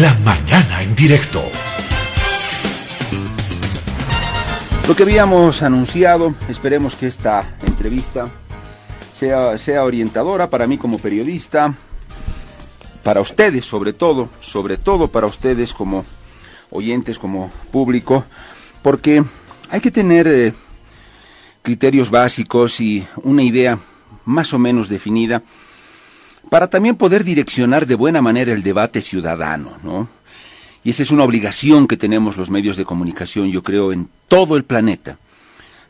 La mañana en directo. Lo que habíamos anunciado, esperemos que esta entrevista sea, sea orientadora para mí como periodista, para ustedes sobre todo, sobre todo para ustedes como oyentes, como público, porque hay que tener eh, criterios básicos y una idea más o menos definida para también poder direccionar de buena manera el debate ciudadano, ¿no? Y esa es una obligación que tenemos los medios de comunicación, yo creo, en todo el planeta.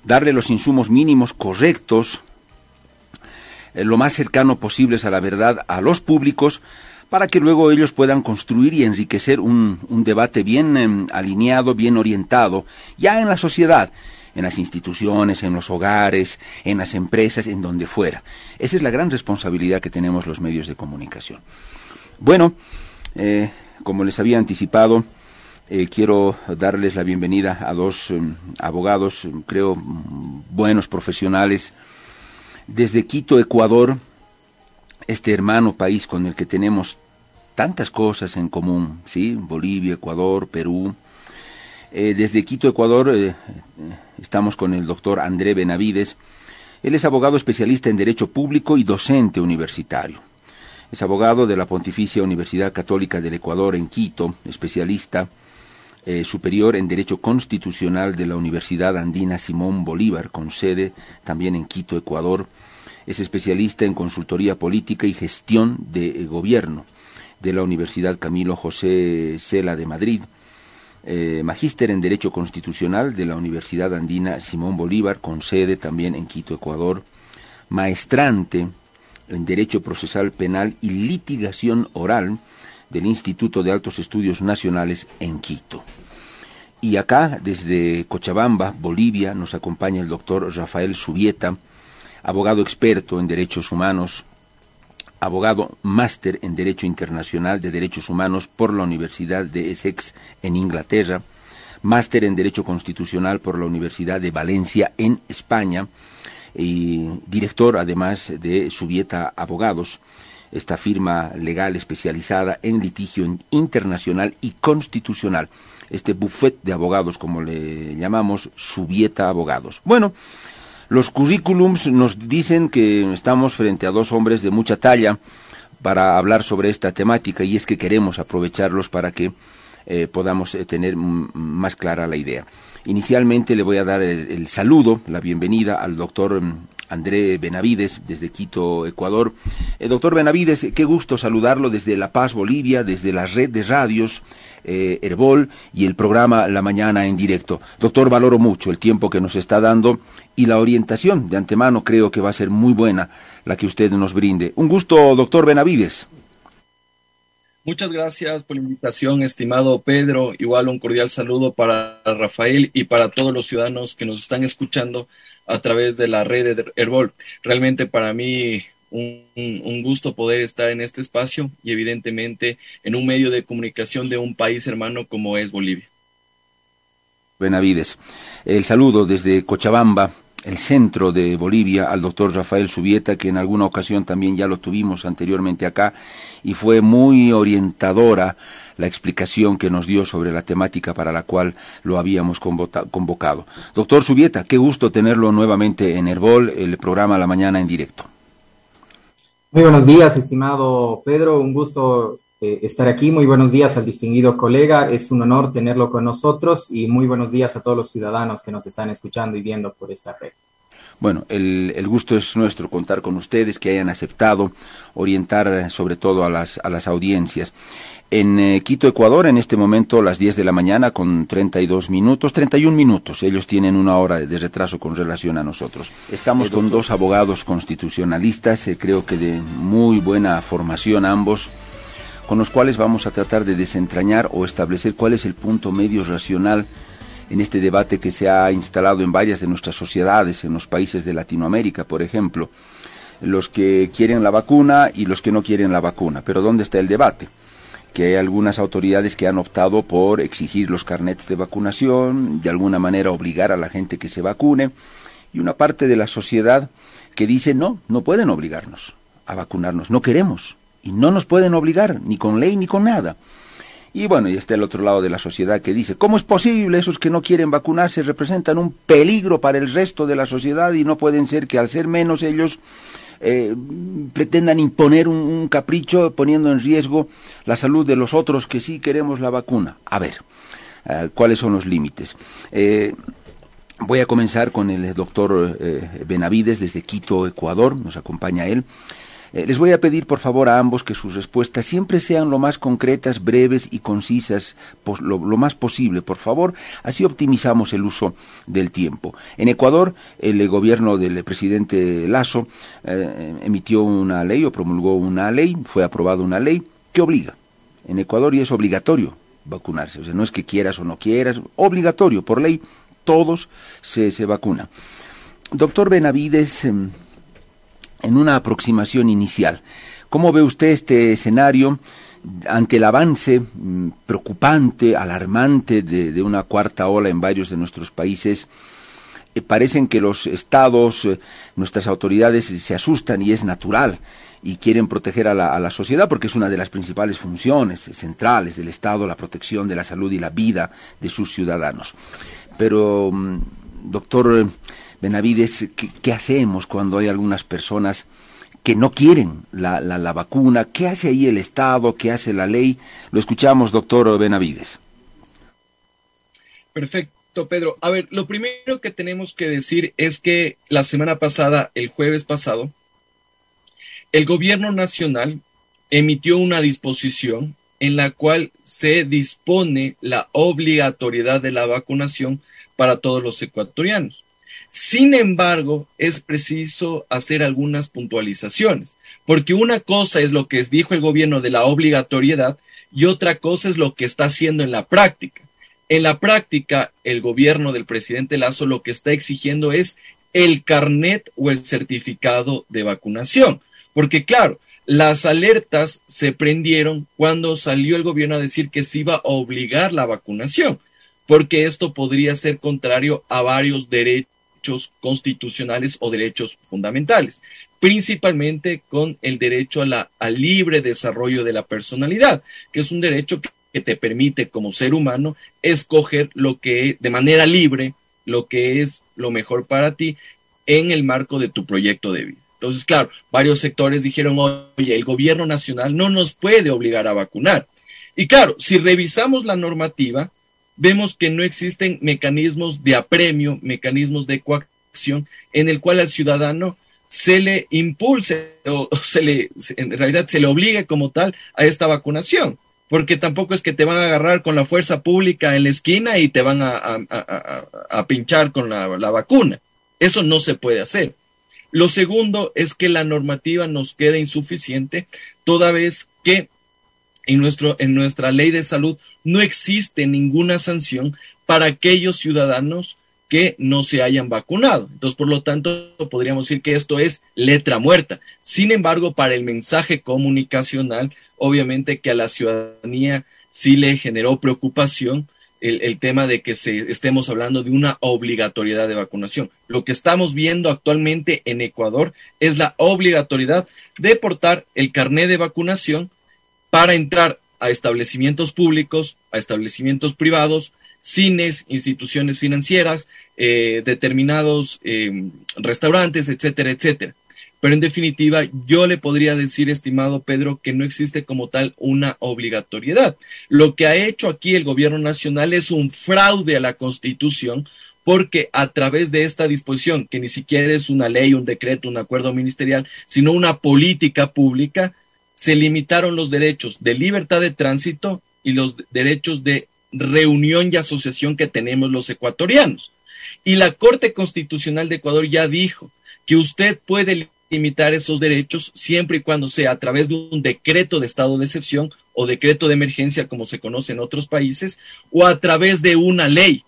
Darle los insumos mínimos correctos, eh, lo más cercano posibles a la verdad a los públicos, para que luego ellos puedan construir y enriquecer un, debate bien em, alineado, bien orientado, ya en la sociedad, en las instituciones, en los hogares, en las empresas, en donde fuera. Esa es la gran responsabilidad que tenemos los medios de comunicación. Bueno, eh, como les había anticipado, eh, quiero darles la bienvenida a dos em, abogados, em, creo, buenos profesionales, desde Quito, Ecuador, este hermano país con el que tenemos tantas cosas en común, ¿sí? Bolivia, Ecuador, Perú. Eh, desde Quito, Ecuador, eh, estamos con el doctor André Benavides. Él es abogado especialista en Derecho Público y docente universitario. Es abogado de la Pontificia Universidad Católica del Ecuador en Quito, especialista eh, superior en Derecho Constitucional de la Universidad Andina Simón Bolívar, con sede también en Quito, Ecuador. Es especialista en consultoría política y gestión de gobierno de la Universidad Camilo José Cela de Madrid, eh, magíster en Derecho Constitucional de la Universidad Andina Simón Bolívar, con sede también en Quito, Ecuador, maestrante en Derecho Procesal Penal y Litigación Oral del Instituto de Altos Estudios Nacionales en Quito. Y acá, desde Cochabamba, Bolivia, nos acompaña el doctor Rafael Subieta, abogado experto en derechos humanos, abogado máster en Derecho Internacional de Derechos Humanos por la Universidad de Essex en Inglaterra, máster en Derecho Constitucional por la Universidad de Valencia en España y director además de Subieta Abogados, esta firma legal especializada en litigio internacional y constitucional, este buffet de abogados como le llamamos, Subieta Abogados. Bueno, los currículums nos dicen que estamos frente a dos hombres de mucha talla para hablar sobre esta temática y es que queremos aprovecharlos para que eh, podamos eh, tener más clara la idea. Inicialmente le voy a dar el, saludo, la bienvenida al doctor mm, André Benavides desde Quito, Ecuador. Eh, doctor Benavides, qué gusto saludarlo desde La Paz, Bolivia, desde la red de radios Herbol y el programa La Mañana en directo. Doctor, valoro mucho el tiempo que nos está dando y la orientación de antemano creo que va a ser muy buena la que usted nos brinde. Un gusto, doctor Benavides. Muchas gracias por la invitación, estimado Pedro. Igual un cordial saludo para Rafael y para todos los ciudadanos que nos están escuchando a través de la red de Herbol. Realmente para mí un, un, gusto poder estar en este espacio y evidentemente en un medio de comunicación de un país hermano como es Bolivia. Benavides. El saludo desde Cochabamba, el centro de Bolivia, al doctor Rafael Subieta, que en alguna ocasión también ya lo tuvimos anteriormente acá, y fue muy orientadora la explicación que nos dio sobre la temática para la cual lo habíamos convocado. Doctor Subieta, qué gusto tenerlo nuevamente en Herbol, el programa La Mañana en directo. Muy buenos días, estimado Pedro, un gusto eh, estar aquí. Muy buenos días al distinguido colega. Es un honor tenerlo con nosotros y muy buenos días a todos los ciudadanos que nos están escuchando y viendo por esta red. Bueno, el, gusto es nuestro contar con ustedes, que hayan aceptado orientar eh, sobre todo a las, a las audiencias. En eh, Quito, Ecuador, en este momento las 10 de la mañana con 32 minutos, 31 minutos. Ellos tienen una hora de retraso con relación a nosotros. Estamos con dos abogados constitucionalistas, creo que de muy buena formación ambos con los cuales vamos a tratar de desentrañar o establecer cuál es el punto medio racional en este debate que se ha instalado en varias de nuestras sociedades, en los países de Latinoamérica, por ejemplo, los que quieren la vacuna y los que no quieren la vacuna. Pero ¿dónde está el debate? Que hay algunas autoridades que han optado por exigir los carnets de vacunación, de alguna manera obligar a la gente que se vacune, y una parte de la sociedad que dice no, no pueden obligarnos a vacunarnos, no queremos y no nos pueden obligar, ni con ley ni con nada. Y bueno, y está el otro lado de la sociedad que dice, ¿cómo es posible esos que no quieren vacunarse representan un peligro para el resto de la sociedad y no pueden ser que al ser menos ellos eh, pretendan imponer un, capricho poniendo en riesgo la salud de los otros que sí queremos la vacuna? A ver, eh, ¿cuáles son los límites? Eh, voy a comenzar con el doctor Benavides desde Quito, Ecuador, nos acompaña él. Eh, les voy a pedir por favor a ambos que sus respuestas siempre sean lo más concretas, breves y concisas, lo, más posible, por favor. Así optimizamos el uso del tiempo. En Ecuador, el gobierno del presidente Lazo eh, emitió una ley o promulgó una ley, fue aprobada una ley que obliga. En Ecuador y es obligatorio vacunarse. O sea, no es que quieras o no quieras, obligatorio, por ley, todos se, se vacunan. Doctor Benavides, em, en una aproximación inicial. ¿Cómo ve usted este escenario ante el avance mm, preocupante, alarmante de, una cuarta ola en varios de nuestros países? Eh, parecen que los estados, eh, nuestras autoridades se asustan y es natural y quieren proteger a la, sociedad porque es una de las principales funciones centrales del Estado, la protección de la salud y la vida de sus ciudadanos. Pero, mm, doctor Benavides, ¿qué, hacemos cuando hay algunas personas que no quieren la, la, vacuna? ¿Qué hace ahí el Estado? ¿Qué hace la ley? Lo escuchamos, doctor Benavides. Perfecto, Pedro. A ver, lo primero que tenemos que decir es que la semana pasada, el jueves pasado, el gobierno nacional emitió una disposición en la cual se dispone la obligatoriedad de la vacunación para todos los ecuatorianos. Sin embargo, es preciso hacer algunas puntualizaciones, porque una cosa es lo que dijo el gobierno de la obligatoriedad y otra cosa es lo que está haciendo en la práctica. En la práctica, el gobierno del presidente Lazo lo que está exigiendo es el carnet o el certificado de vacunación, porque claro, las alertas se prendieron cuando salió el gobierno a decir que se iba a obligar la vacunación, porque esto podría ser contrario a varios derechos constitucionales o derechos fundamentales, principalmente con el derecho a la, libre desarrollo de la personalidad, que es un derecho que, te permite como ser humano escoger lo que de manera libre, lo que es lo mejor para ti en el marco de tu proyecto de vida. Entonces, claro, varios sectores dijeron, oye, el gobierno nacional no nos puede obligar a vacunar. Y claro, si revisamos la normativa, vemos que no existen mecanismos de apremio, mecanismos de coacción en el cual al ciudadano se le impulse o se le, en realidad se le obligue como tal a esta vacunación, porque tampoco es que te van a agarrar con la fuerza pública en la esquina y te van a, pinchar con la, la vacuna. Eso no se puede hacer. Lo segundo es que la normativa nos queda insuficiente toda vez que en, nuestro, en nuestra ley de salud no existe ninguna sanción para aquellos ciudadanos que no se hayan vacunado. Entonces, por lo tanto, podríamos decir que esto es letra muerta. Sin embargo, para el mensaje comunicacional, obviamente que a la ciudadanía sí le generó preocupación el, tema de que se, estemos hablando de una obligatoriedad de vacunación. Lo que estamos viendo actualmente en Ecuador es la obligatoriedad de portar el carné de vacunación para entrar a establecimientos públicos, a establecimientos privados, cines, instituciones financieras, eh, determinados eh, restaurantes, etcétera, etcétera. Pero en definitiva, yo le podría decir, estimado Pedro, que no existe como tal una obligatoriedad. Lo que ha hecho aquí el gobierno nacional es un fraude a la Constitución, porque a través de esta disposición, que ni siquiera es una ley, un decreto, un acuerdo ministerial, sino una política pública, se limitaron los derechos de libertad de tránsito y los derechos de reunión y asociación que tenemos los ecuatorianos. Y la Corte Constitucional de Ecuador ya dijo que usted puede limitar esos derechos siempre y cuando sea a través de un decreto de estado de excepción o decreto de emergencia como se conoce en otros países o a través de una ley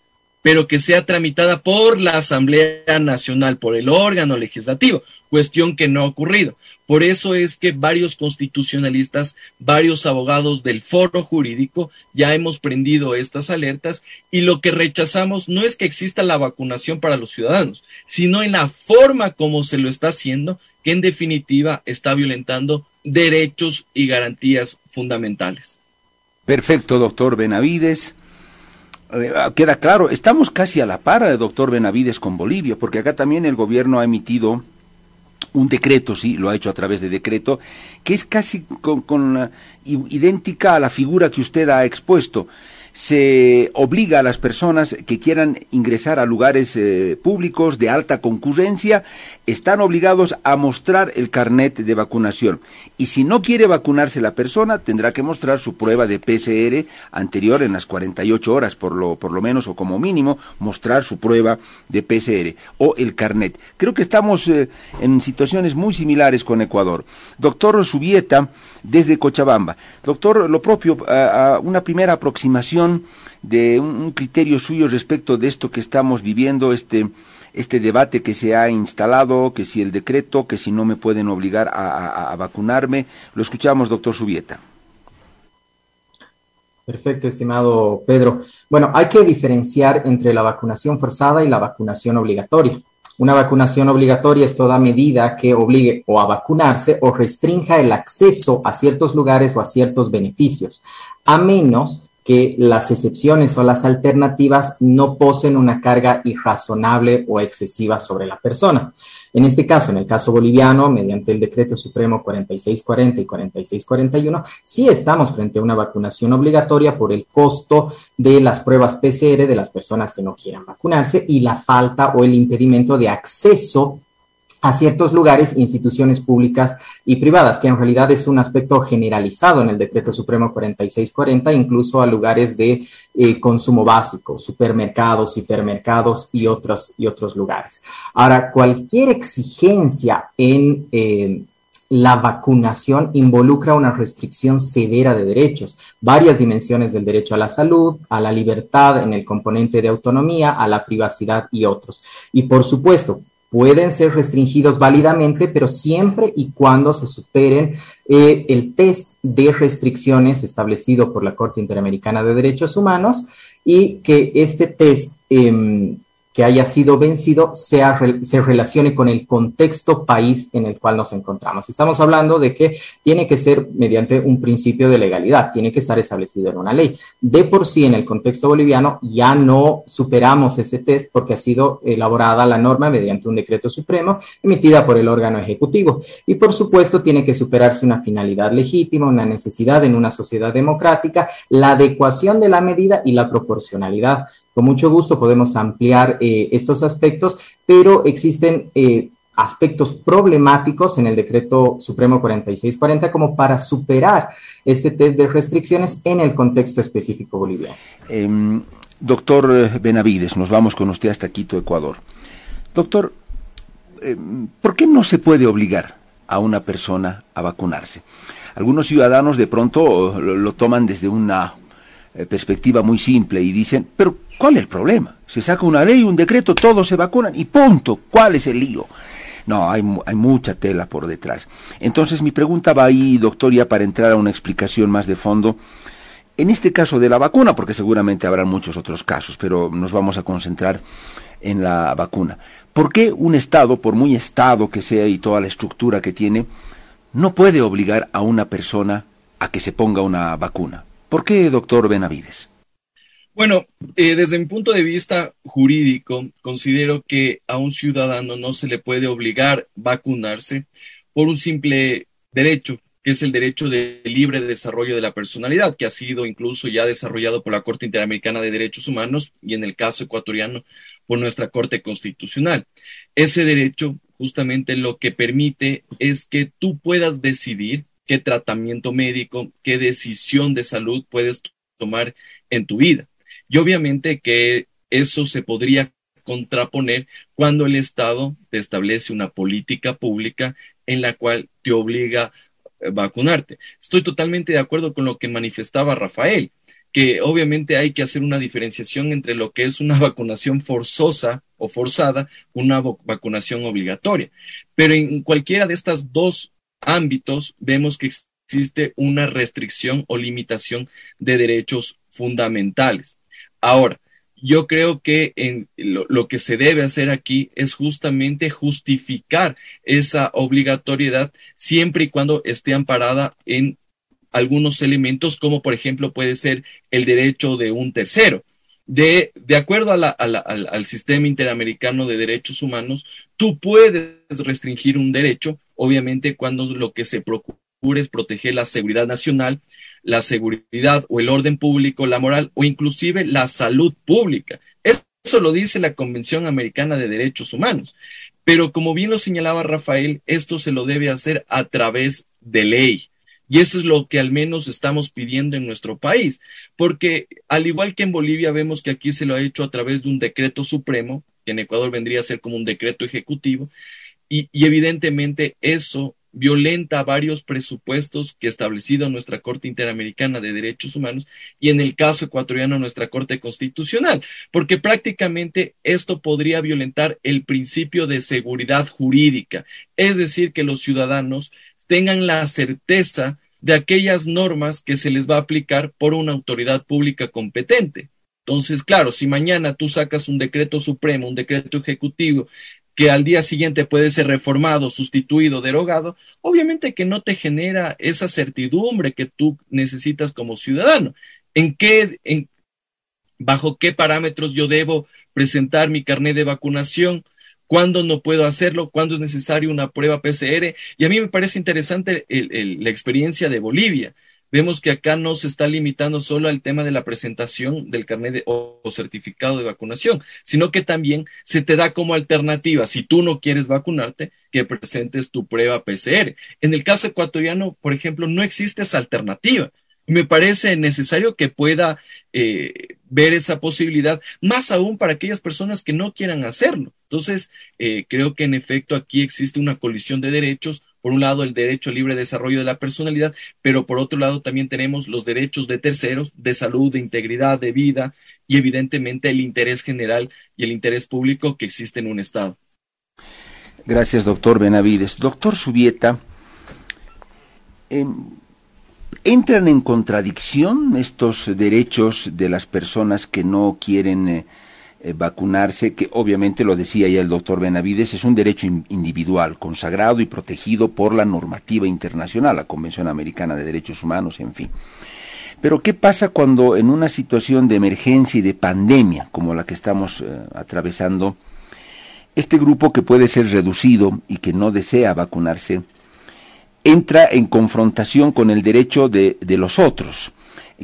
pero que sea tramitada por la Asamblea Nacional, por el órgano legislativo, cuestión que no ha ocurrido. Por eso es que varios constitucionalistas, varios abogados del foro jurídico ya hemos prendido estas alertas y lo que rechazamos no es que exista la vacunación para los ciudadanos, sino en la forma como se lo está haciendo, que en definitiva está violentando derechos y garantías fundamentales. Perfecto, doctor Benavides. Eh, queda claro, estamos casi a la par, doctor Benavides, con Bolivia, porque acá también el gobierno ha emitido un decreto, sí, lo ha hecho a través de decreto, que es casi con, idéntica a la figura que usted ha expuesto se obliga a las personas que quieran ingresar a lugares eh, públicos de alta concurrencia, están obligados a mostrar el carnet de vacunación. Y si no quiere vacunarse la persona, tendrá que mostrar su prueba de PCR anterior en las 48 horas, por lo, por lo menos, o como mínimo, mostrar su prueba de PCR o el carnet. Creo que estamos eh, en situaciones muy similares con Ecuador. Doctor Subieta, desde Cochabamba. Doctor, lo propio, una primera aproximación de un, criterio suyo respecto de esto que estamos viviendo, este, este debate que se ha instalado, que si el decreto, que si no me pueden obligar a, vacunarme. Lo escuchamos, doctor Subieta. Perfecto, estimado Pedro. Bueno, hay que diferenciar entre la vacunación forzada y la vacunación obligatoria. Una vacunación obligatoria es toda medida que obligue o a vacunarse o restrinja el acceso a ciertos lugares o a ciertos beneficios, a menos que las excepciones o las alternativas no poseen una carga irrazonable o excesiva sobre la persona. En este caso, en el caso boliviano, mediante el decreto supremo 4640 y 4641, sí estamos frente a una vacunación obligatoria por el costo de las pruebas PCR de las personas que no quieran vacunarse y la falta o el impedimento de acceso a ciertos lugares, instituciones públicas y privadas, que en realidad es un aspecto generalizado en el Decreto Supremo 4640, incluso a lugares de eh, consumo básico, supermercados, hipermercados y otros, y otros lugares. Ahora, cualquier exigencia en eh, la vacunación involucra una restricción severa de derechos, varias dimensiones del derecho a la salud, a la libertad en el componente de autonomía, a la privacidad y otros. Y por supuesto, pueden ser restringidos válidamente, pero siempre y cuando se superen eh, el test de restricciones establecido por la Corte Interamericana de Derechos Humanos y que este test em, que haya sido vencido sea, se relacione con el contexto país en el cual nos encontramos. Estamos hablando de que tiene que ser mediante un principio de legalidad, tiene que estar establecido en una ley. De por sí, en el contexto boliviano, ya no superamos ese test porque ha sido elaborada la norma mediante un decreto supremo emitida por el órgano ejecutivo. Y por supuesto, tiene que superarse una finalidad legítima, una necesidad en una sociedad democrática, la adecuación de la medida y la proporcionalidad con mucho gusto podemos ampliar eh, estos aspectos, pero existen eh, aspectos problemáticos en el decreto supremo 4640 como para superar este test de restricciones en el contexto específico boliviano. Em, doctor Benavides, nos vamos con usted hasta Quito, Ecuador. Doctor, em, ¿por qué no se puede obligar a una persona a vacunarse? Algunos ciudadanos de pronto lo toman desde una eh, perspectiva muy simple y dicen, pero ¿cuál es el problema? Se saca una ley, un decreto, todos se vacunan y punto. ¿Cuál es el lío? No, hay, hay mucha tela por detrás. Entonces mi pregunta va ahí, doctor, ya para entrar a una explicación más de fondo. En este caso de la vacuna, porque seguramente habrá muchos otros casos, pero nos vamos a concentrar en la vacuna. ¿Por qué un Estado, por muy Estado que sea y toda la estructura que tiene, no puede obligar a una persona a que se ponga una vacuna? ¿Por qué, doctor Benavides? Bueno, eh, desde mi punto de vista jurídico, considero que a un ciudadano no se le puede obligar a vacunarse por un simple derecho, que es el derecho de libre desarrollo de la personalidad, que ha sido incluso ya desarrollado por la Corte Interamericana de Derechos Humanos y en el caso ecuatoriano por nuestra Corte Constitucional. Ese derecho justamente lo que permite es que tú puedas decidir qué tratamiento médico, qué decisión de salud puedes tomar en tu vida. Y obviamente que eso se podría contraponer cuando el Estado te establece una política pública en la cual te obliga a vacunarte. Estoy totalmente de acuerdo con lo que manifestaba Rafael, que obviamente hay que hacer una diferenciación entre lo que es una vacunación forzosa o forzada, una vacunación obligatoria. Pero en cualquiera de estas dos ámbitos vemos que existe una restricción o limitación de derechos fundamentales. Ahora, yo creo que en lo, que se debe hacer aquí es justamente justificar esa obligatoriedad siempre y cuando esté amparada en algunos elementos, como por ejemplo puede ser el derecho de un tercero. De, de acuerdo al, al sistema interamericano de derechos humanos, tú puedes restringir un derecho, obviamente cuando lo que se procura es proteger la seguridad nacional, la seguridad o el orden público, la moral o inclusive la salud pública. Eso lo dice la Convención Americana de Derechos Humanos. Pero como bien lo señalaba Rafael, esto se lo debe hacer a través de ley. Y eso es lo que al menos estamos pidiendo en nuestro país, porque al igual que en Bolivia vemos que aquí se lo ha hecho a través de un decreto supremo, que en Ecuador vendría a ser como un decreto ejecutivo, y, y evidentemente eso violenta varios presupuestos que ha establecido nuestra Corte Interamericana de Derechos Humanos y en el caso ecuatoriano nuestra Corte Constitucional, porque prácticamente esto podría violentar el principio de seguridad jurídica, es decir, que los ciudadanos tengan la certeza de aquellas normas que se les va a aplicar por una autoridad pública competente. Entonces, claro, si mañana tú sacas un decreto supremo, un decreto ejecutivo que al día siguiente puede ser reformado, sustituido, derogado, obviamente que no te genera esa certidumbre que tú necesitas como ciudadano. ¿En qué, en, bajo qué parámetros yo debo presentar mi carnet de vacunación? ¿Cuándo no puedo hacerlo? ¿Cuándo es necesario una prueba PCR? Y a mí me parece interesante la experiencia de Bolivia vemos que acá no se está limitando solo al tema de la presentación del carnet o, certificado de vacunación, sino que también se te da como alternativa, si tú no quieres vacunarte, que presentes tu prueba PCR. En el caso ecuatoriano, por ejemplo, no existe esa alternativa. Me parece necesario que pueda eh, ver esa posibilidad, más aún para aquellas personas que no quieran hacerlo. Entonces, eh, creo que en efecto aquí existe una colisión de derechos, por un lado el derecho al libre desarrollo de la personalidad, pero por otro lado también tenemos los derechos de terceros, de salud, de integridad, de vida y evidentemente el interés general y el interés público que existe en un Estado. Gracias, doctor Benavides. Doctor Subieta, em, ¿entran en contradicción estos derechos de las personas que no quieren... Eh, vacunarse, que obviamente lo decía ya el doctor Benavides, es un derecho individual, consagrado y protegido por la normativa internacional, la Convención Americana de Derechos Humanos, en fin. Pero ¿qué pasa cuando en una situación de emergencia y de pandemia como la que estamos eh, atravesando, este grupo que puede ser reducido y que no desea vacunarse, entra en confrontación con el derecho de, de los otros,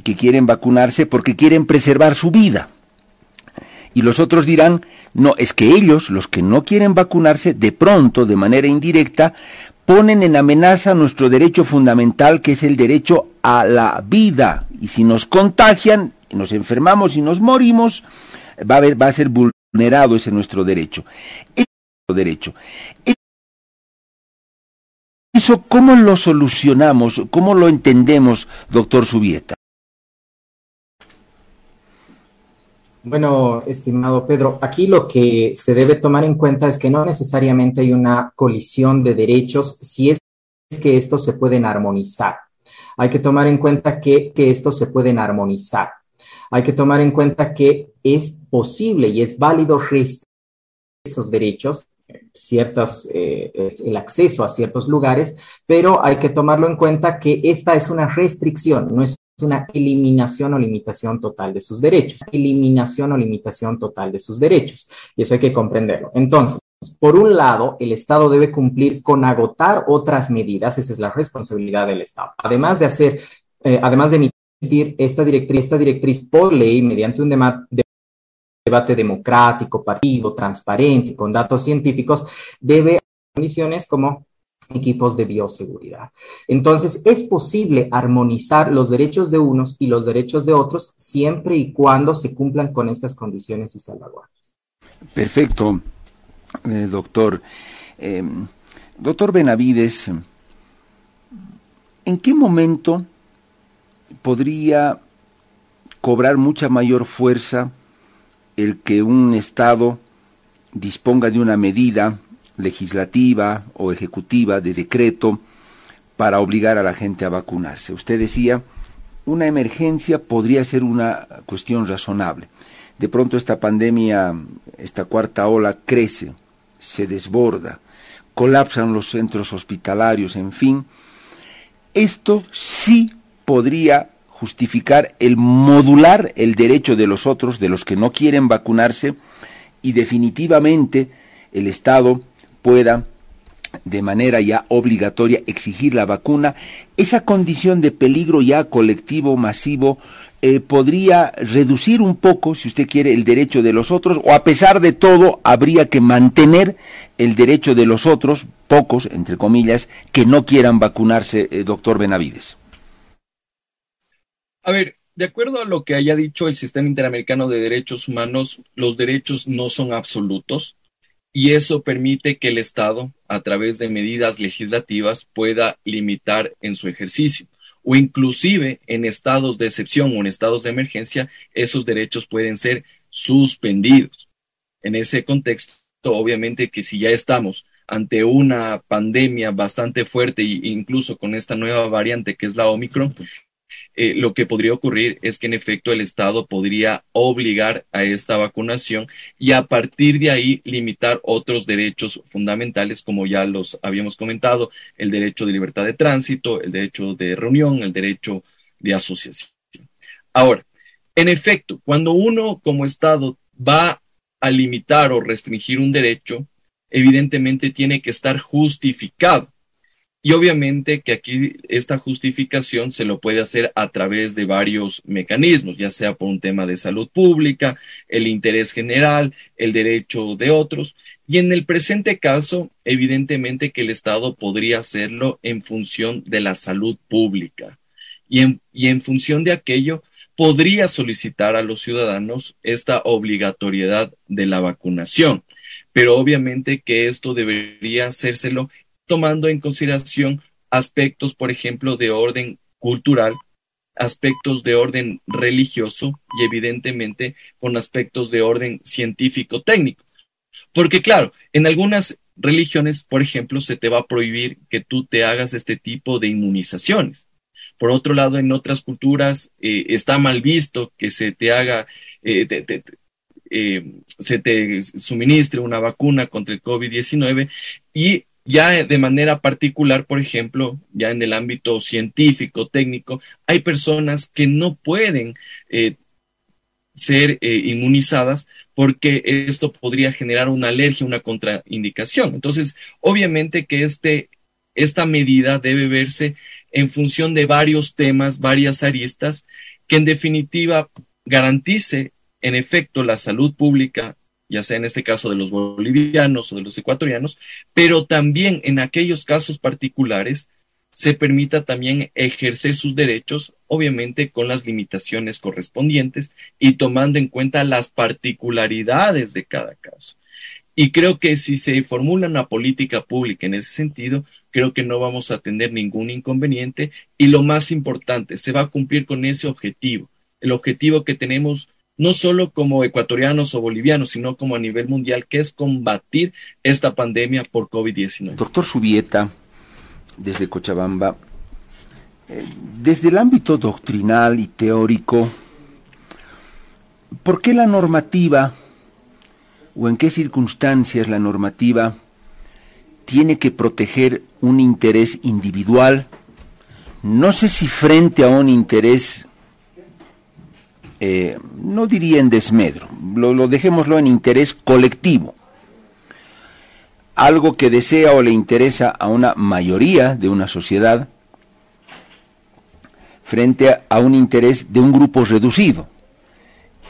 que quieren vacunarse porque quieren preservar su vida? Y los otros dirán, no, es que ellos, los que no quieren vacunarse, de pronto, de manera indirecta, ponen en amenaza nuestro derecho fundamental, que es el derecho a la vida. Y si nos contagian, nos enfermamos y nos morimos, va a, ser vulnerado ese nuestro derecho. Ese derecho. Eso, ¿cómo lo solucionamos? ¿Cómo lo entendemos, doctor Subieta? Bueno, estimado Pedro, aquí lo que se debe tomar en cuenta es que no necesariamente hay una colisión de derechos si es que estos se pueden armonizar. Hay que tomar en cuenta que, que estos se pueden armonizar. Hay que tomar en cuenta que es posible y es válido restringir esos derechos ciertas, eh, el acceso a ciertos lugares, pero hay que tomarlo en cuenta que esta es una restricción, no es una eliminación o limitación total de sus derechos. Eliminación o limitación total de sus derechos. Y eso hay que comprenderlo. Entonces, por un lado, el Estado debe cumplir con agotar otras medidas, esa es la responsabilidad del Estado. Además de hacer, eh, además de emitir esta directriz, esta directriz por ley mediante un debate democrático, partido, transparente, con datos científicos, debe condiciones como equipos de bioseguridad. Entonces, es posible armonizar los derechos de unos y los derechos de otros siempre y cuando se cumplan con estas condiciones y salvaguardas. Perfecto, eh, doctor. Em, doctor Benavides, ¿en qué momento podría cobrar mucha mayor fuerza el que un Estado disponga de una medida legislativa o ejecutiva de decreto para obligar a la gente a vacunarse. Usted decía, una emergencia podría ser una cuestión razonable. De pronto esta pandemia, esta cuarta ola crece, se desborda, colapsan los centros hospitalarios, en fin. Esto sí podría justificar el modular el derecho de los otros, de los que no quieren vacunarse, y definitivamente el Estado pueda de manera ya obligatoria exigir la vacuna, esa condición de peligro ya colectivo, masivo, eh, podría reducir un poco, si usted quiere, el derecho de los otros, o a pesar de todo, habría que mantener el derecho de los otros, pocos, entre comillas, que no quieran vacunarse, eh, doctor Benavides. A ver, de acuerdo a lo que haya dicho el Sistema Interamericano de Derechos Humanos, los derechos no son absolutos y eso permite que el Estado, a través de medidas legislativas, pueda limitar en su ejercicio o inclusive en estados de excepción o en estados de emergencia, esos derechos pueden ser suspendidos. En ese contexto, obviamente que si ya estamos ante una pandemia bastante fuerte incluso con esta nueva variante que es la Omicron, eh, lo que podría ocurrir es que en efecto el Estado podría obligar a esta vacunación y a partir de ahí limitar otros derechos fundamentales, como ya los habíamos comentado, el derecho de libertad de tránsito, el derecho de reunión, el derecho de asociación. Ahora, en efecto, cuando uno como Estado va a limitar o restringir un derecho, evidentemente tiene que estar justificado. Y obviamente que aquí esta justificación se lo puede hacer a través de varios mecanismos, ya sea por un tema de salud pública, el interés general, el derecho de otros. Y en el presente caso, evidentemente que el Estado podría hacerlo en función de la salud pública. Y en, y en función de aquello, podría solicitar a los ciudadanos esta obligatoriedad de la vacunación. Pero obviamente que esto debería hacérselo tomando en consideración aspectos, por ejemplo, de orden cultural, aspectos de orden religioso y evidentemente con aspectos de orden científico-técnico. Porque claro, en algunas religiones, por ejemplo, se te va a prohibir que tú te hagas este tipo de inmunizaciones. Por otro lado, en otras culturas eh, está mal visto que se te haga, eh, eh, se te suministre una vacuna contra el COVID-19 y ya de manera particular, por ejemplo, ya en el ámbito científico, técnico, hay personas que no pueden eh, ser eh, inmunizadas porque esto podría generar una alergia, una contraindicación. Entonces, obviamente que este, esta medida debe verse en función de varios temas, varias aristas, que en definitiva garantice en efecto la salud pública ya sea en este caso de los bolivianos o de los ecuatorianos, pero también en aquellos casos particulares se permita también ejercer sus derechos, obviamente con las limitaciones correspondientes y tomando en cuenta las particularidades de cada caso. Y creo que si se formula una política pública en ese sentido, creo que no vamos a tener ningún inconveniente y lo más importante, se va a cumplir con ese objetivo, el objetivo que tenemos no solo como ecuatorianos o bolivianos, sino como a nivel mundial, que es combatir esta pandemia por COVID-19. Doctor Subieta, desde Cochabamba, eh, desde el ámbito doctrinal y teórico, ¿por qué la normativa o en qué circunstancias la normativa tiene que proteger un interés individual? No sé si frente a un interés eh, no diría en desmedro, lo, dejémoslo en interés colectivo. Algo que desea o le interesa a una mayoría de una sociedad frente a, un interés de un grupo reducido,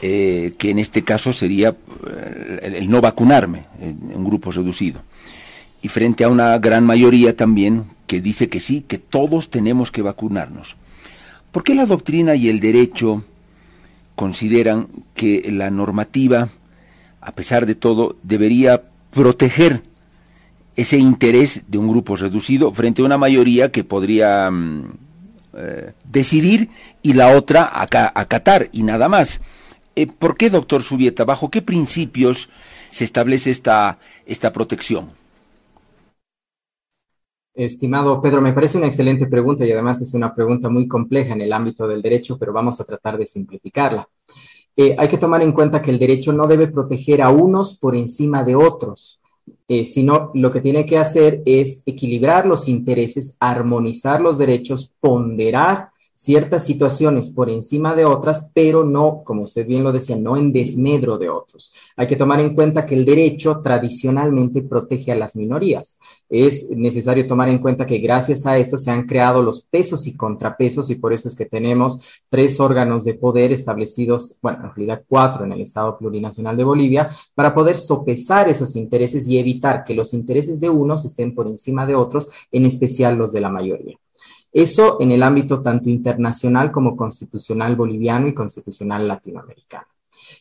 eh, que en este caso sería eh, el, no vacunarme, un grupo reducido. Y frente a una gran mayoría también que dice que sí, que todos tenemos que vacunarnos. ¿Por qué la doctrina y el derecho consideran que la normativa, a pesar de todo, debería proteger ese interés de un grupo reducido frente a una mayoría que podría mm, eh, decidir y la otra acatar y nada más. Eh, ¿Por qué, doctor Subieta? ¿Bajo qué principios se establece esta, esta protección? Estimado Pedro, me parece una excelente pregunta y además es una pregunta muy compleja en el ámbito del derecho, pero vamos a tratar de simplificarla. Eh, hay que tomar en cuenta que el derecho no debe proteger a unos por encima de otros, eh, sino lo que tiene que hacer es equilibrar los intereses, armonizar los derechos, ponderar ciertas situaciones por encima de otras, pero no, como usted bien lo decía, no en desmedro de otros. Hay que tomar en cuenta que el derecho tradicionalmente protege a las minorías. Es necesario tomar en cuenta que gracias a esto se han creado los pesos y contrapesos y por eso es que tenemos tres órganos de poder establecidos, bueno, en realidad cuatro en el Estado Plurinacional de Bolivia, para poder sopesar esos intereses y evitar que los intereses de unos estén por encima de otros, en especial los de la mayoría. Eso en el ámbito tanto internacional como constitucional boliviano y constitucional latinoamericano.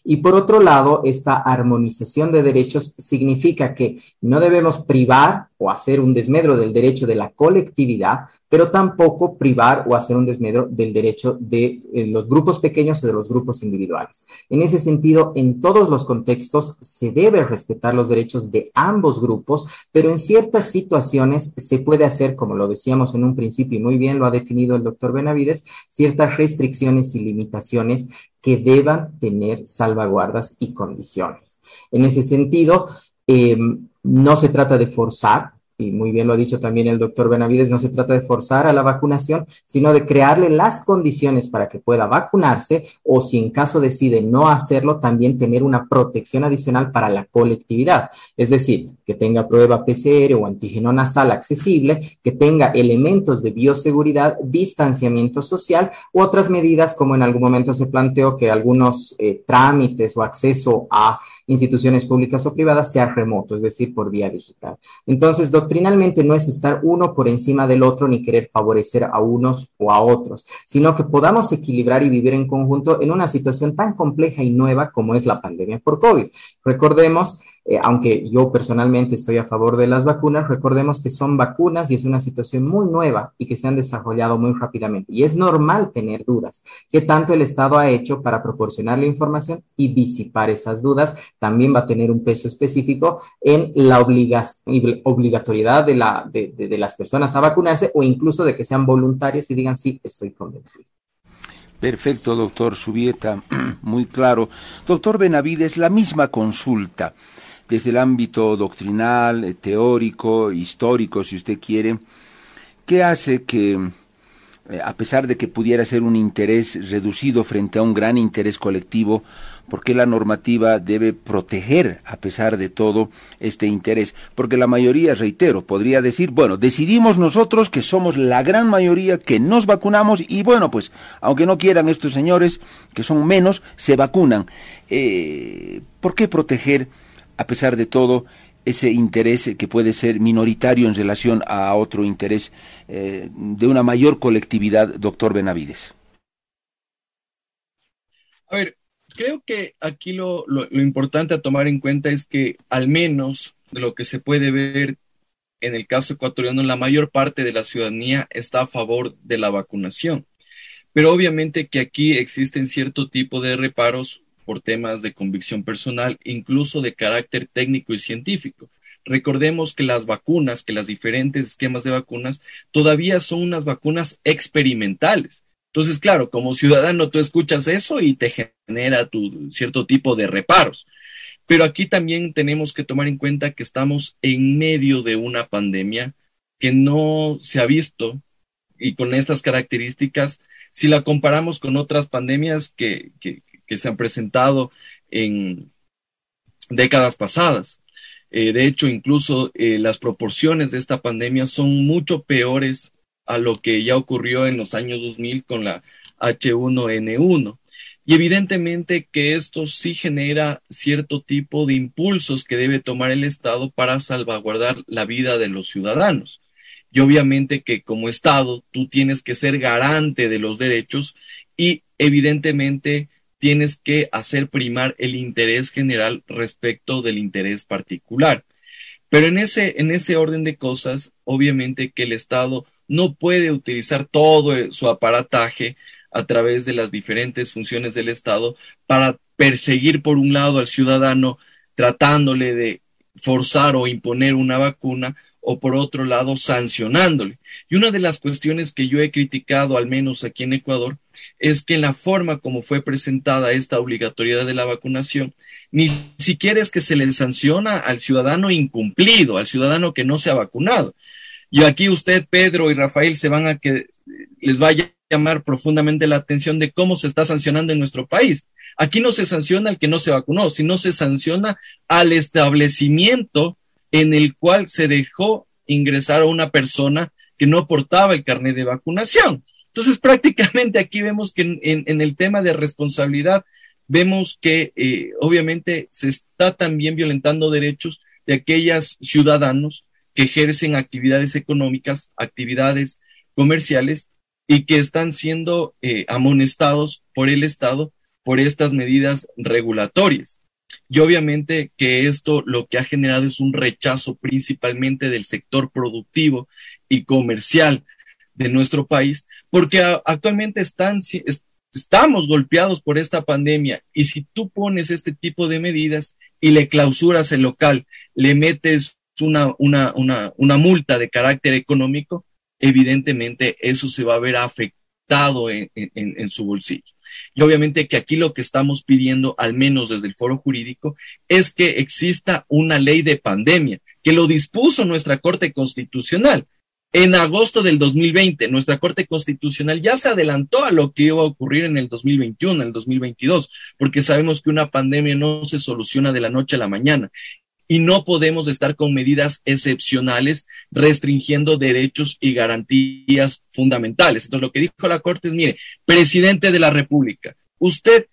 Y por otro lado, esta armonización de derechos significa que no debemos privar o hacer un desmedro del derecho de la colectividad, pero tampoco privar o hacer un desmedro del derecho de eh, los grupos pequeños o de los grupos individuales. En ese sentido, en todos los contextos se debe respetar los derechos de ambos grupos, pero en ciertas situaciones se puede hacer, como lo decíamos en un principio y muy bien lo ha definido el doctor Benavides, ciertas restricciones y limitaciones que deban tener salvaguardas y condiciones. En ese sentido, eh, no se trata de forzar, y muy bien lo ha dicho también el doctor Benavides, no se trata de forzar a la vacunación, sino de crearle las condiciones para que pueda vacunarse o si en caso decide no hacerlo, también tener una protección adicional para la colectividad. Es decir, que tenga prueba PCR o antígeno nasal accesible, que tenga elementos de bioseguridad, distanciamiento social u otras medidas como en algún momento se planteó que algunos eh, trámites o acceso a instituciones públicas o privadas sea remoto, es decir, por vía digital. Entonces, doctrinalmente no es estar uno por encima del otro ni querer favorecer a unos o a otros, sino que podamos equilibrar y vivir en conjunto en una situación tan compleja y nueva como es la pandemia por COVID. Recordemos eh, aunque yo personalmente estoy a favor de las vacunas, recordemos que son vacunas y es una situación muy nueva y que se han desarrollado muy rápidamente. Y es normal tener dudas. ¿Qué tanto el Estado ha hecho para proporcionar la información y disipar esas dudas? También va a tener un peso específico en la obligatoriedad de, la, de, de las personas a vacunarse o incluso de que sean voluntarias y digan sí, estoy convencido. Perfecto, doctor Subieta, muy claro. Doctor Benavides, la misma consulta desde el ámbito doctrinal, eh, teórico, histórico, si usted quiere, ¿qué hace que, eh, a pesar de que pudiera ser un interés reducido frente a un gran interés colectivo, ¿por qué la normativa debe proteger, a pesar de todo, este interés? Porque la mayoría, reitero, podría decir, bueno, decidimos nosotros que somos la gran mayoría que nos vacunamos y bueno, pues, aunque no quieran estos señores, que son menos, se vacunan. Eh, ¿Por qué proteger? A pesar de todo, ese interés que puede ser minoritario en relación a otro interés eh, de una mayor colectividad, doctor Benavides. A ver, creo que aquí lo, lo, importante a tomar en cuenta es que al menos de lo que se puede ver en el caso ecuatoriano, la mayor parte de la ciudadanía está a favor de la vacunación. Pero obviamente que aquí existen cierto tipo de reparos por temas de convicción personal, incluso de carácter técnico y científico. Recordemos que las vacunas, que las diferentes esquemas de vacunas, todavía son unas vacunas experimentales. Entonces, claro, como ciudadano tú escuchas eso y te genera tu cierto tipo de reparos. Pero aquí también tenemos que tomar en cuenta que estamos en medio de una pandemia que no se ha visto y con estas características, si la comparamos con otras pandemias que, que, que se han presentado en décadas pasadas. Eh, de hecho, incluso eh, las proporciones de esta pandemia son mucho peores a lo que ya ocurrió en los años 2000 con la H1N1. Y evidentemente que esto sí genera cierto tipo de impulsos que debe tomar el Estado para salvaguardar la vida de los ciudadanos. Y obviamente que como Estado tú tienes que ser garante de los derechos y evidentemente tienes que hacer primar el interés general respecto del interés particular. Pero en ese, en ese orden de cosas, obviamente que el Estado no puede utilizar todo su aparataje a través de las diferentes funciones del Estado para perseguir por un lado al ciudadano tratándole de forzar o imponer una vacuna o por otro lado sancionándole. Y una de las cuestiones que yo he criticado, al menos aquí en Ecuador, es que en la forma como fue presentada esta obligatoriedad de la vacunación, ni siquiera es que se le sanciona al ciudadano incumplido, al ciudadano que no se ha vacunado. Y aquí usted, Pedro y Rafael, se van a que les va a llamar profundamente la atención de cómo se está sancionando en nuestro país. Aquí no se sanciona al que no se vacunó, sino se sanciona al establecimiento en el cual se dejó ingresar a una persona que no portaba el carnet de vacunación. Entonces, prácticamente aquí vemos que en, el tema de responsabilidad, vemos que eh, obviamente se está también violentando derechos de aquellos ciudadanos que ejercen actividades económicas, actividades comerciales y que están siendo eh, amonestados por el Estado por estas medidas regulatorias. Y obviamente que esto lo que ha generado es un rechazo principalmente del sector productivo y comercial de nuestro país, porque actualmente están, estamos golpeados por esta pandemia. Y si tú pones este tipo de medidas y le clausuras el local, le metes una, una, una, una multa de carácter económico, evidentemente eso se va a ver afectado en, su bolsillo. Y obviamente que aquí lo que estamos pidiendo, al menos desde el foro jurídico, es que exista una ley de pandemia, que lo dispuso nuestra Corte Constitucional. En agosto del 2020, nuestra Corte Constitucional ya se adelantó a lo que iba a ocurrir en el 2021, en el 2022, porque sabemos que una pandemia no se soluciona de la noche a la mañana y no podemos estar con medidas excepcionales restringiendo derechos y garantías fundamentales. Entonces, lo que dijo la Corte es, mire, presidente de la República, usted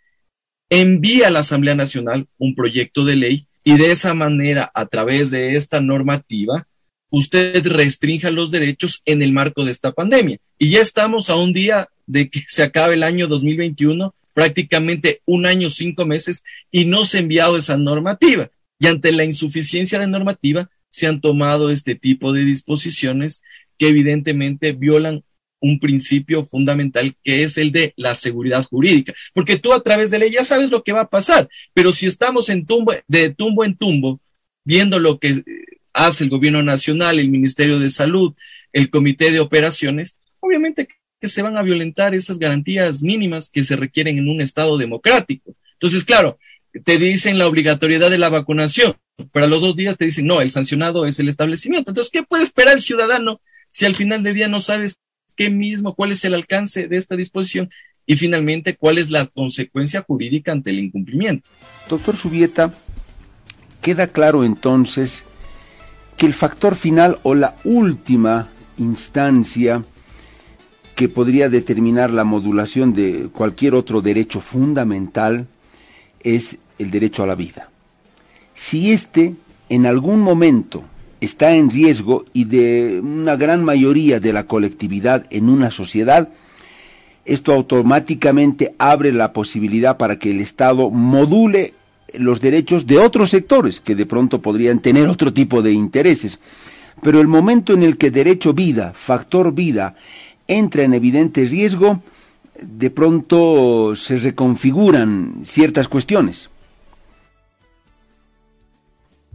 envía a la Asamblea Nacional un proyecto de ley y de esa manera, a través de esta normativa, usted restrinja los derechos en el marco de esta pandemia. Y ya estamos a un día de que se acabe el año 2021, prácticamente un año, cinco meses, y no se ha enviado esa normativa. Y ante la insuficiencia de normativa, se han tomado este tipo de disposiciones que evidentemente violan un principio fundamental que es el de la seguridad jurídica. Porque tú a través de ley ya sabes lo que va a pasar, pero si estamos en tumbo, de tumbo en tumbo, viendo lo que hace el gobierno nacional, el Ministerio de Salud, el Comité de Operaciones, obviamente que se van a violentar esas garantías mínimas que se requieren en un Estado democrático. Entonces, claro, te dicen la obligatoriedad de la vacunación, pero a los dos días te dicen, no, el sancionado es el establecimiento. Entonces, ¿qué puede esperar el ciudadano si al final del día no sabes qué mismo, cuál es el alcance de esta disposición y finalmente cuál es la consecuencia jurídica ante el incumplimiento? Doctor Subieta, queda claro entonces que el factor final o la última instancia que podría determinar la modulación de cualquier otro derecho fundamental es el derecho a la vida. Si éste en algún momento está en riesgo y de una gran mayoría de la colectividad en una sociedad, esto automáticamente abre la posibilidad para que el Estado module los derechos de otros sectores que de pronto podrían tener otro tipo de intereses. Pero el momento en el que derecho vida, factor vida, entra en evidente riesgo, de pronto se reconfiguran ciertas cuestiones.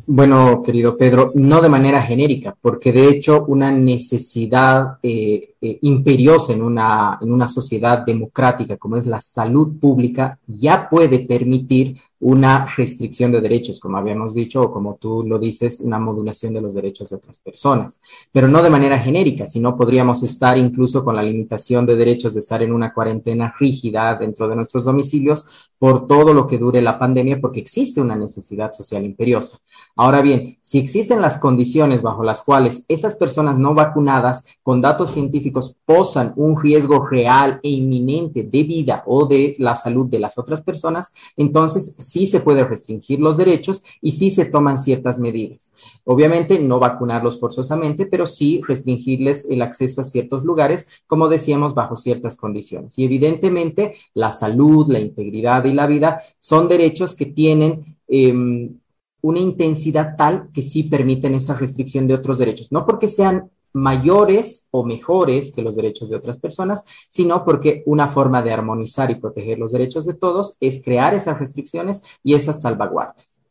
Bueno, querido Pedro, no de manera genérica, porque de hecho una necesidad eh, eh, imperiosa en una, en una sociedad democrática como es la salud pública ya puede permitir una restricción de derechos, como habíamos dicho, o como tú lo dices, una modulación de los derechos de otras personas, pero no de manera genérica, sino podríamos estar incluso con la limitación de derechos de estar en una cuarentena rígida dentro de nuestros domicilios por todo lo que dure la pandemia, porque existe una necesidad social imperiosa. Ahora bien, si existen las condiciones bajo las cuales esas personas no vacunadas con datos científicos posan un riesgo real e inminente de vida o de la salud de las otras personas, entonces sí se puede restringir los derechos y sí se toman ciertas medidas. Obviamente no vacunarlos forzosamente, pero sí restringirles el acceso a ciertos lugares, como decíamos, bajo ciertas condiciones. Y evidentemente la salud, la integridad y la vida son derechos que tienen... Em, una intensidad tal que sí permiten esa restricción de otros derechos, no porque sean mayores o mejores que los derechos de otras personas, sino porque una forma de armonizar y proteger los derechos de todos es crear esas restricciones y esas salvaguardas.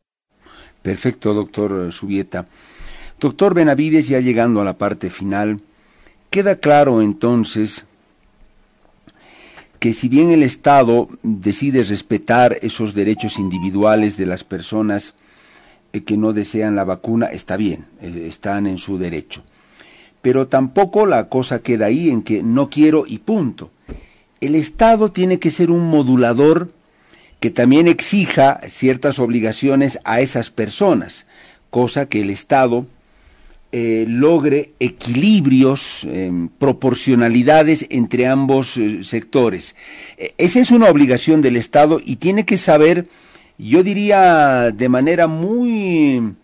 Perfecto, doctor Subieta. Doctor Benavides, ya llegando a la parte final, queda claro entonces que si bien el Estado decide respetar esos derechos individuales de las personas eh, que no desean la vacuna, está bien, eh, están en su derecho pero tampoco la cosa queda ahí en que no quiero y punto. el Estado tiene que ser un modulador que también exija ciertas obligaciones a esas personas, cosa que el Estado eh, logre equilibrios, em, proporcionalidades entre ambos eh, sectores. E, esa es una obligación del Estado y tiene que saber, yo diría de manera muy,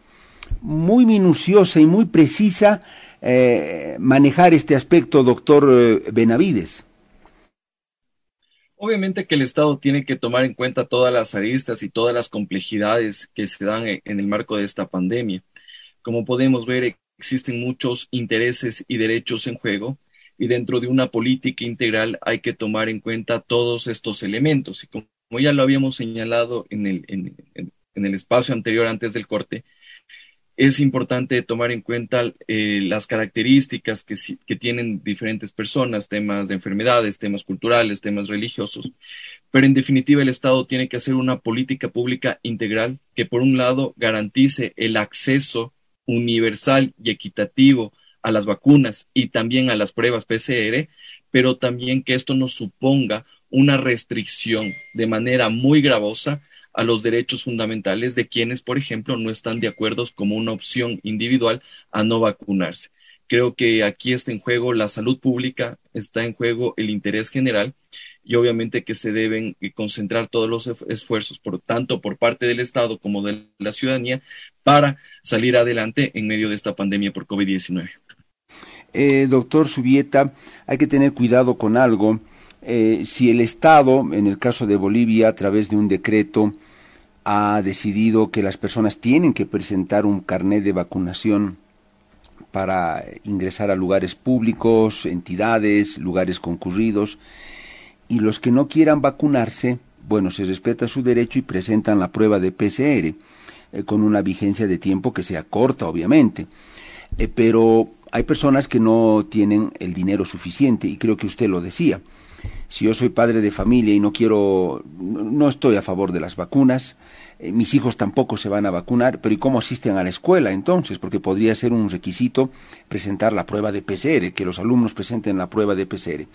muy minuciosa y muy precisa, eh, manejar este aspecto, doctor Benavides. Obviamente que el Estado tiene que tomar en cuenta todas las aristas y todas las complejidades que se dan en el marco de esta pandemia. Como podemos ver, existen muchos intereses y derechos en juego y dentro de una política integral hay que tomar en cuenta todos estos elementos. Y como, ya lo habíamos señalado en el, en, el espacio anterior antes del corte, es importante tomar en cuenta eh, las características que, que, tienen diferentes personas, temas de enfermedades, temas culturales, temas religiosos. Pero en definitiva, el Estado tiene que hacer una política pública integral que, por un lado, garantice el acceso universal y equitativo a las vacunas y también a las pruebas PCR, pero también que esto no suponga una restricción de manera muy gravosa a los derechos fundamentales de quienes, por ejemplo, no están de acuerdo como una opción individual a no vacunarse. Creo que aquí está en juego la salud pública, está en juego el interés general y obviamente que se deben eh, concentrar todos los esfuerzos, por tanto por parte del Estado como de la ciudadanía, para salir adelante en medio de esta pandemia por COVID-19. Eh, doctor Subieta, hay que tener cuidado con algo. Eh, si el Estado, en el caso de Bolivia, a través de un decreto, ha decidido que las personas tienen que presentar un carnet de vacunación para ingresar a lugares públicos, entidades, lugares concurridos, y los que no quieran vacunarse, bueno, se respeta su derecho y presentan la prueba de PCR eh, con una vigencia de tiempo que sea corta, obviamente. Eh, pero hay personas que no tienen el dinero suficiente y creo que usted lo decía. Si yo soy padre de familia y no quiero, no estoy a favor de las vacunas, eh, mis hijos tampoco se van a vacunar, pero ¿y cómo asisten a la escuela entonces? Porque podría ser un requisito presentar la prueba de PCR, que los alumnos presenten la prueba de PCR.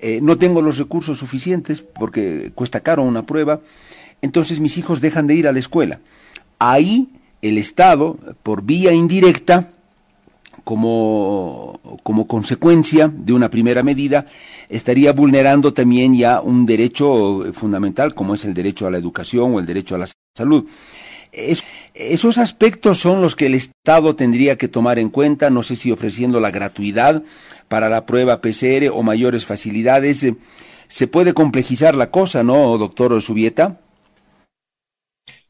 Eh, no tengo los recursos suficientes porque cuesta caro una prueba, entonces mis hijos dejan de ir a la escuela. Ahí el Estado, por vía indirecta, como, como consecuencia de una primera medida, estaría vulnerando también ya un derecho fundamental como es el derecho a la educación o el derecho a la salud. esos aspectos son los que el Estado tendría que tomar en cuenta, no sé si ofreciendo la gratuidad para la prueba PCR o mayores facilidades. Eh, se puede complejizar la cosa, ¿no, doctor Subieta?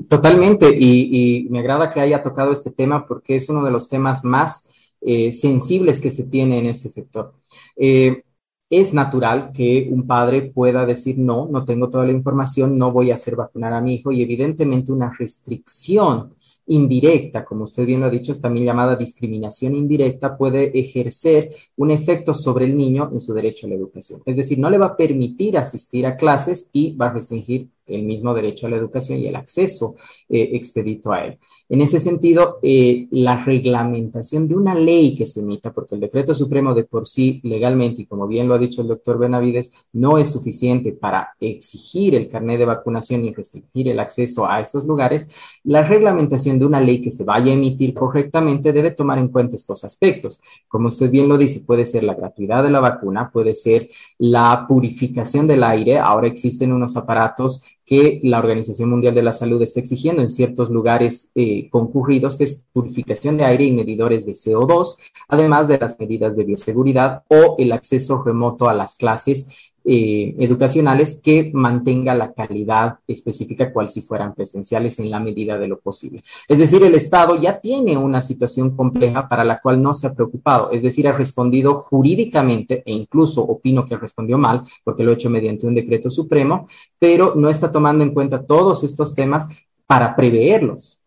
Totalmente, y, me agrada que haya tocado este tema porque es uno de los temas más eh, sensibles que se tiene en este sector. Eh, es natural que un padre pueda decir, no, no tengo toda la información, no voy a hacer vacunar a mi hijo y evidentemente una restricción indirecta, como usted bien lo ha dicho, es también llamada discriminación indirecta, puede ejercer un efecto sobre el niño en su derecho a la educación. Es decir, no le va a permitir asistir a clases y va a restringir el mismo derecho a la educación y el acceso eh, expedito a él. En ese sentido, eh, la reglamentación de una ley que se emita, porque el decreto supremo de por sí legalmente, y como bien lo ha dicho el doctor Benavides, no es suficiente para exigir el carnet de vacunación y restringir el acceso a estos lugares, la reglamentación de una ley que se vaya a emitir correctamente debe tomar en cuenta estos aspectos. Como usted bien lo dice, puede ser la gratuidad de la vacuna, puede ser la purificación del aire. Ahora existen unos aparatos que la Organización Mundial de la Salud está exigiendo en ciertos lugares eh, concurridos, que es purificación de aire y medidores de CO2, además de las medidas de bioseguridad o el acceso remoto a las clases eh, educacionales que mantenga la calidad específica cual si fueran presenciales en la medida de lo posible. Es decir, el Estado ya tiene una situación compleja para la cual no se ha preocupado, es decir, ha respondido jurídicamente e incluso opino que respondió mal porque lo ha hecho mediante un decreto supremo, pero no está tomando en cuenta todos estos temas para preverlos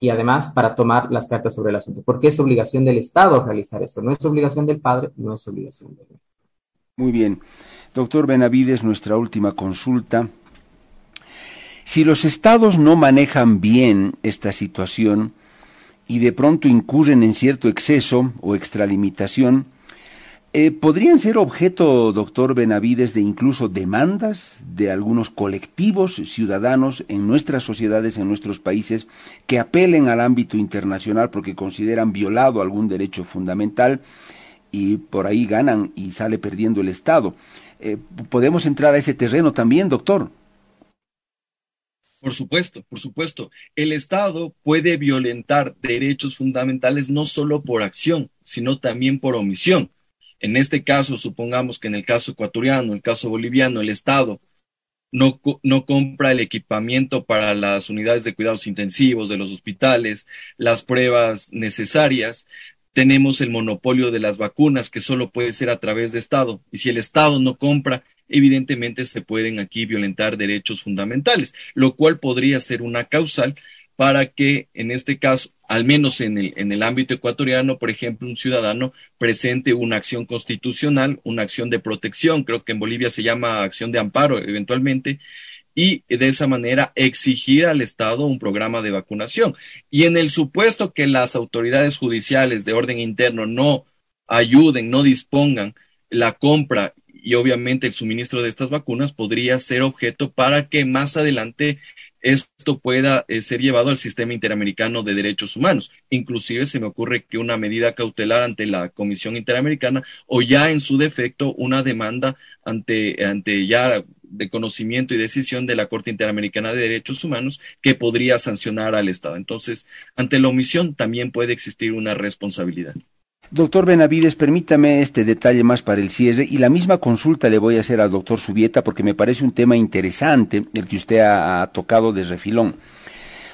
y además para tomar las cartas sobre el asunto, porque es obligación del Estado realizar esto, no es obligación del padre, no es obligación del Muy bien. Doctor Benavides, nuestra última consulta. Si los estados no manejan bien esta situación y de pronto incurren en cierto exceso o extralimitación, Eh, ¿Podrían ser objeto, doctor Benavides, de incluso demandas de algunos colectivos ciudadanos en nuestras sociedades, en nuestros países, que apelen al ámbito internacional porque consideran violado algún derecho fundamental y por ahí ganan y sale perdiendo el Estado? Eh, ¿Podemos entrar a ese terreno también, doctor? Por supuesto, por supuesto. El Estado puede violentar derechos fundamentales no solo por acción, sino también por omisión. En este caso, supongamos que en el caso ecuatoriano, el caso boliviano, el Estado no, no, compra el equipamiento para las unidades de cuidados intensivos de los hospitales, las pruebas necesarias, tenemos el monopolio de las vacunas que solo puede ser a través de Estado. Y si el Estado no compra, evidentemente se pueden aquí violentar derechos fundamentales, lo cual podría ser una causal para que en este caso, al menos en el, en el ámbito ecuatoriano, por ejemplo, un ciudadano presente una acción constitucional, una acción de protección, creo que en Bolivia se llama acción de amparo eventualmente, y de esa manera exigir al Estado un programa de vacunación. Y en el supuesto que las autoridades judiciales de orden interno no ayuden, no dispongan la compra y obviamente el suministro de estas vacunas podría ser objeto para que más adelante esto pueda eh, ser llevado al sistema interamericano de derechos humanos. Inclusive se me ocurre que una medida cautelar ante la Comisión Interamericana o ya en su defecto una demanda ante, ante ya de conocimiento y decisión de la Corte Interamericana de Derechos Humanos que podría sancionar al Estado. Entonces, ante la omisión también puede existir una responsabilidad. Doctor Benavides, permítame este detalle más para el cierre y la misma consulta le voy a hacer al doctor Subieta porque me parece un tema interesante el que usted ha, tocado de refilón.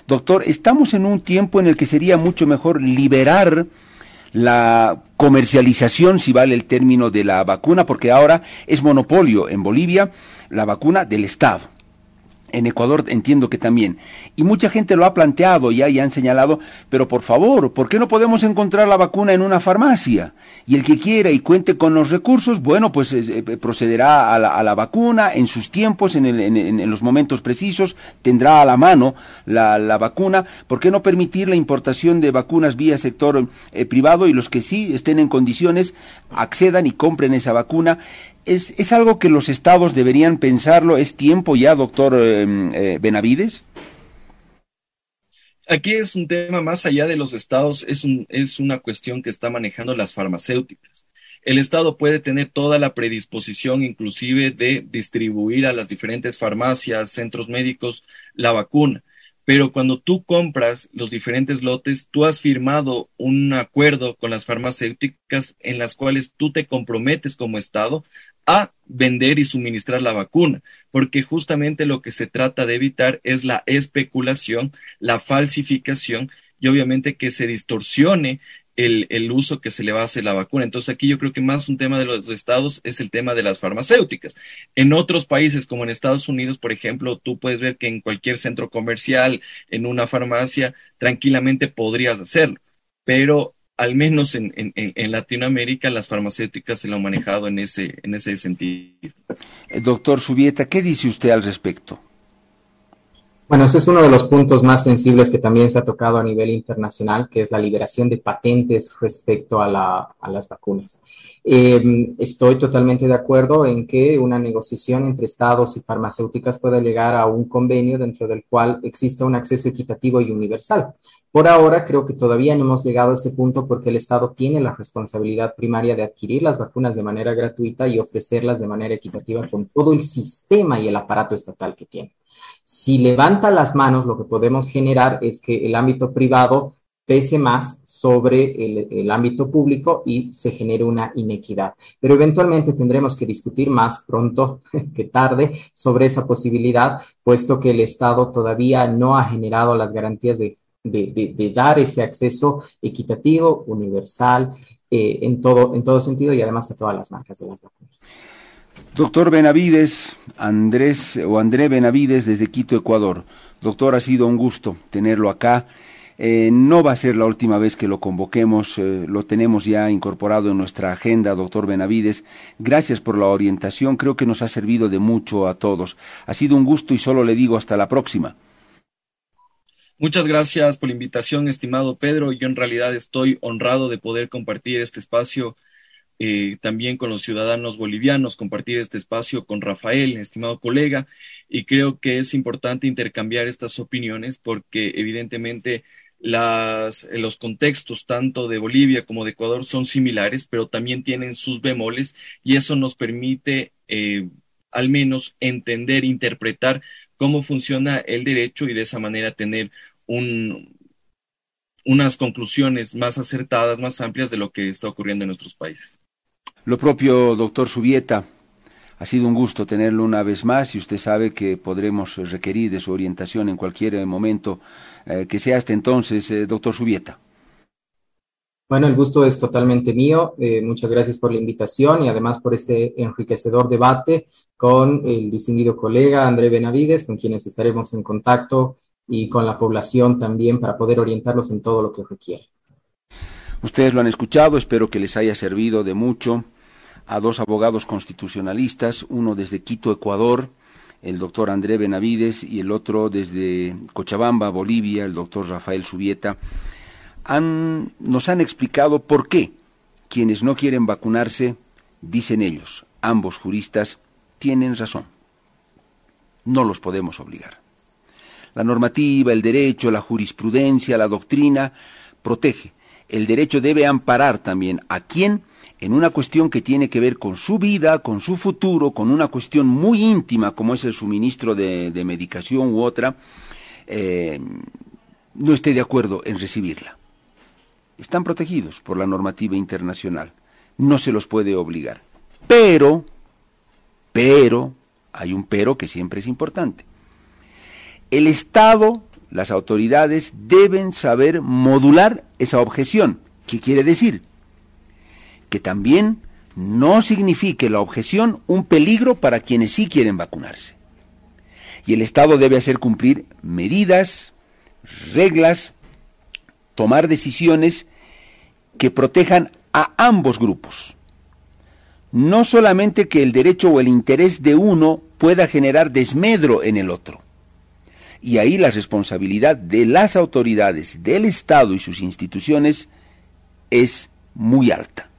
Doctor, estamos en un tiempo en el que sería mucho mejor liberar la comercialización, si vale el término, de la vacuna, porque ahora es monopolio en Bolivia la vacuna del Estado en Ecuador entiendo que también. Y mucha gente lo ha planteado ya y han señalado, pero por favor, ¿por qué no podemos encontrar la vacuna en una farmacia? Y el que quiera y cuente con los recursos, bueno, pues eh, procederá a la, vacuna en sus tiempos, en, en, los momentos precisos, tendrá a la mano la, vacuna. ¿Por qué no permitir la importación de vacunas vía sector eh, privado y los que sí estén en condiciones accedan y compren esa vacuna? ¿Es, ¿Es, algo que los estados deberían pensarlo? ¿Es tiempo ya, doctor em, eh, Benavides? Aquí es un tema más allá de los estados, es, un, es una cuestión que está manejando las farmacéuticas. El Estado puede tener toda la predisposición, inclusive, de distribuir a las diferentes farmacias, centros médicos, la vacuna pero cuando tú compras los diferentes lotes, tú has firmado un acuerdo con las farmacéuticas en las cuales tú te comprometes como Estado a vender y suministrar la vacuna, porque justamente lo que se trata de evitar es la especulación, la falsificación y obviamente que se distorsione el, el, uso que se le va a hacer la vacuna. Entonces aquí yo creo que más un tema de los estados es el tema de las farmacéuticas. En otros países, como en Estados Unidos, por ejemplo, tú puedes ver que en cualquier centro comercial, en una farmacia, tranquilamente podrías hacerlo. Pero al menos en, en, en Latinoamérica las farmacéuticas se lo han manejado en ese, en ese sentido. Eh, doctor Subieta, ¿qué dice usted al respecto? Bueno, ese es uno de los puntos más sensibles que también se ha tocado a nivel internacional, que es la liberación de patentes respecto a, las vacunas. Em, estoy totalmente de acuerdo en que una negociación entre estados y farmacéuticas pueda llegar a un convenio dentro del cual exista un acceso equitativo y universal. Por ahora creo que todavía no hemos llegado a ese punto porque el Estado tiene la responsabilidad primaria de adquirir las vacunas de manera gratuita y ofrecerlas de manera equitativa con todo el sistema y el aparato estatal que tiene. Si levanta las manos, lo que podemos generar es que el ámbito privado pese más sobre el, ámbito público y se genere una inequidad. Pero eventualmente tendremos que discutir más pronto que tarde sobre esa posibilidad, puesto que el Estado todavía no ha generado las garantías de, dar ese acceso equitativo, universal, eh, en, todo, en todo sentido y además a todas las marcas de las vacunas. Doctor Benavides, Andrés o André Benavides desde Quito, Ecuador. Doctor, ha sido un gusto tenerlo acá. Eh, no va a ser la última vez que lo convoquemos, eh, lo tenemos ya incorporado en nuestra agenda, doctor Benavides. Gracias por la orientación, creo que nos ha servido de mucho a todos. Ha sido un gusto y solo le digo hasta la próxima. Muchas gracias por la invitación, estimado Pedro. Yo en realidad estoy honrado de poder compartir este espacio eh, también con los ciudadanos bolivianos, compartir este espacio con Rafael, estimado colega, y creo que es importante intercambiar estas opiniones porque evidentemente las, los contextos tanto de Bolivia como de Ecuador son similares, pero también tienen sus bemoles y eso nos permite eh, al menos entender, interpretar cómo funciona el derecho y de esa manera tener un, unas conclusiones más acertadas, más amplias de lo que está ocurriendo en nuestros países. Lo propio, doctor Subieta, ha sido un gusto tenerlo una vez más y usted sabe que podremos requerir de su orientación en cualquier momento eh, que sea hasta entonces, eh, doctor Subieta. Bueno, el gusto es totalmente mío. Eh, muchas gracias por la invitación y además por este enriquecedor debate con el distinguido colega André Benavides, con quienes estaremos en contacto y con la población también para poder orientarlos en todo lo que requiere. Ustedes lo han escuchado, espero que les haya servido de mucho a dos abogados constitucionalistas, uno desde Quito, Ecuador, el doctor André Benavides, y el otro desde Cochabamba, Bolivia, el doctor Rafael Subieta, han, nos han explicado por qué quienes no quieren vacunarse, dicen ellos, ambos juristas, tienen razón. No los podemos obligar. La normativa, el derecho, la jurisprudencia, la doctrina protege. El derecho debe amparar también a quien en una cuestión que tiene que ver con su vida, con su futuro, con una cuestión muy íntima como es el suministro de, medicación u otra, eh, no esté de acuerdo en recibirla. Están protegidos por la normativa internacional. No se los puede obligar. Pero, pero, hay un pero que siempre es importante. El Estado, las autoridades deben saber modular esa objeción. ¿Qué quiere decir? que también no signifique la objeción un peligro para quienes sí quieren vacunarse. Y el Estado debe hacer cumplir medidas, reglas, tomar decisiones que protejan a ambos grupos. No solamente que el derecho o el interés de uno pueda generar desmedro en el otro. Y ahí la responsabilidad de las autoridades, del Estado y sus instituciones es muy alta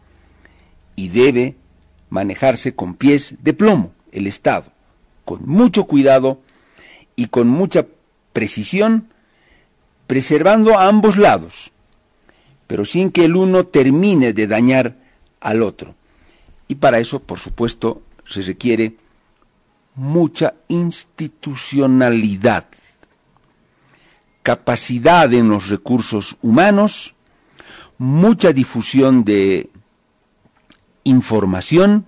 y debe manejarse con pies de plomo el Estado, con mucho cuidado y con mucha precisión, preservando a ambos lados, pero sin que el uno termine de dañar al otro. Y para eso, por supuesto, se requiere mucha institucionalidad, capacidad en los recursos humanos, mucha difusión de información,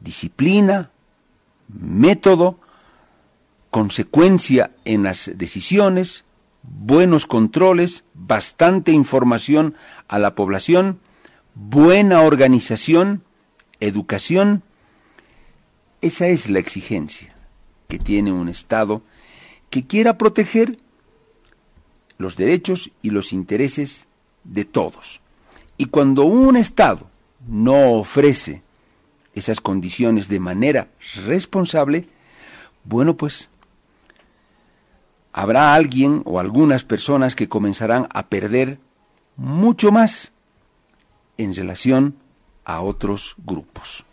disciplina, método, consecuencia en las decisiones, buenos controles, bastante información a la población, buena organización, educación. Esa es la exigencia que tiene un Estado que quiera proteger los derechos y los intereses de todos. Y cuando un Estado no ofrece esas condiciones de manera responsable, bueno, pues habrá alguien o algunas personas que comenzarán a perder mucho más en relación a otros grupos.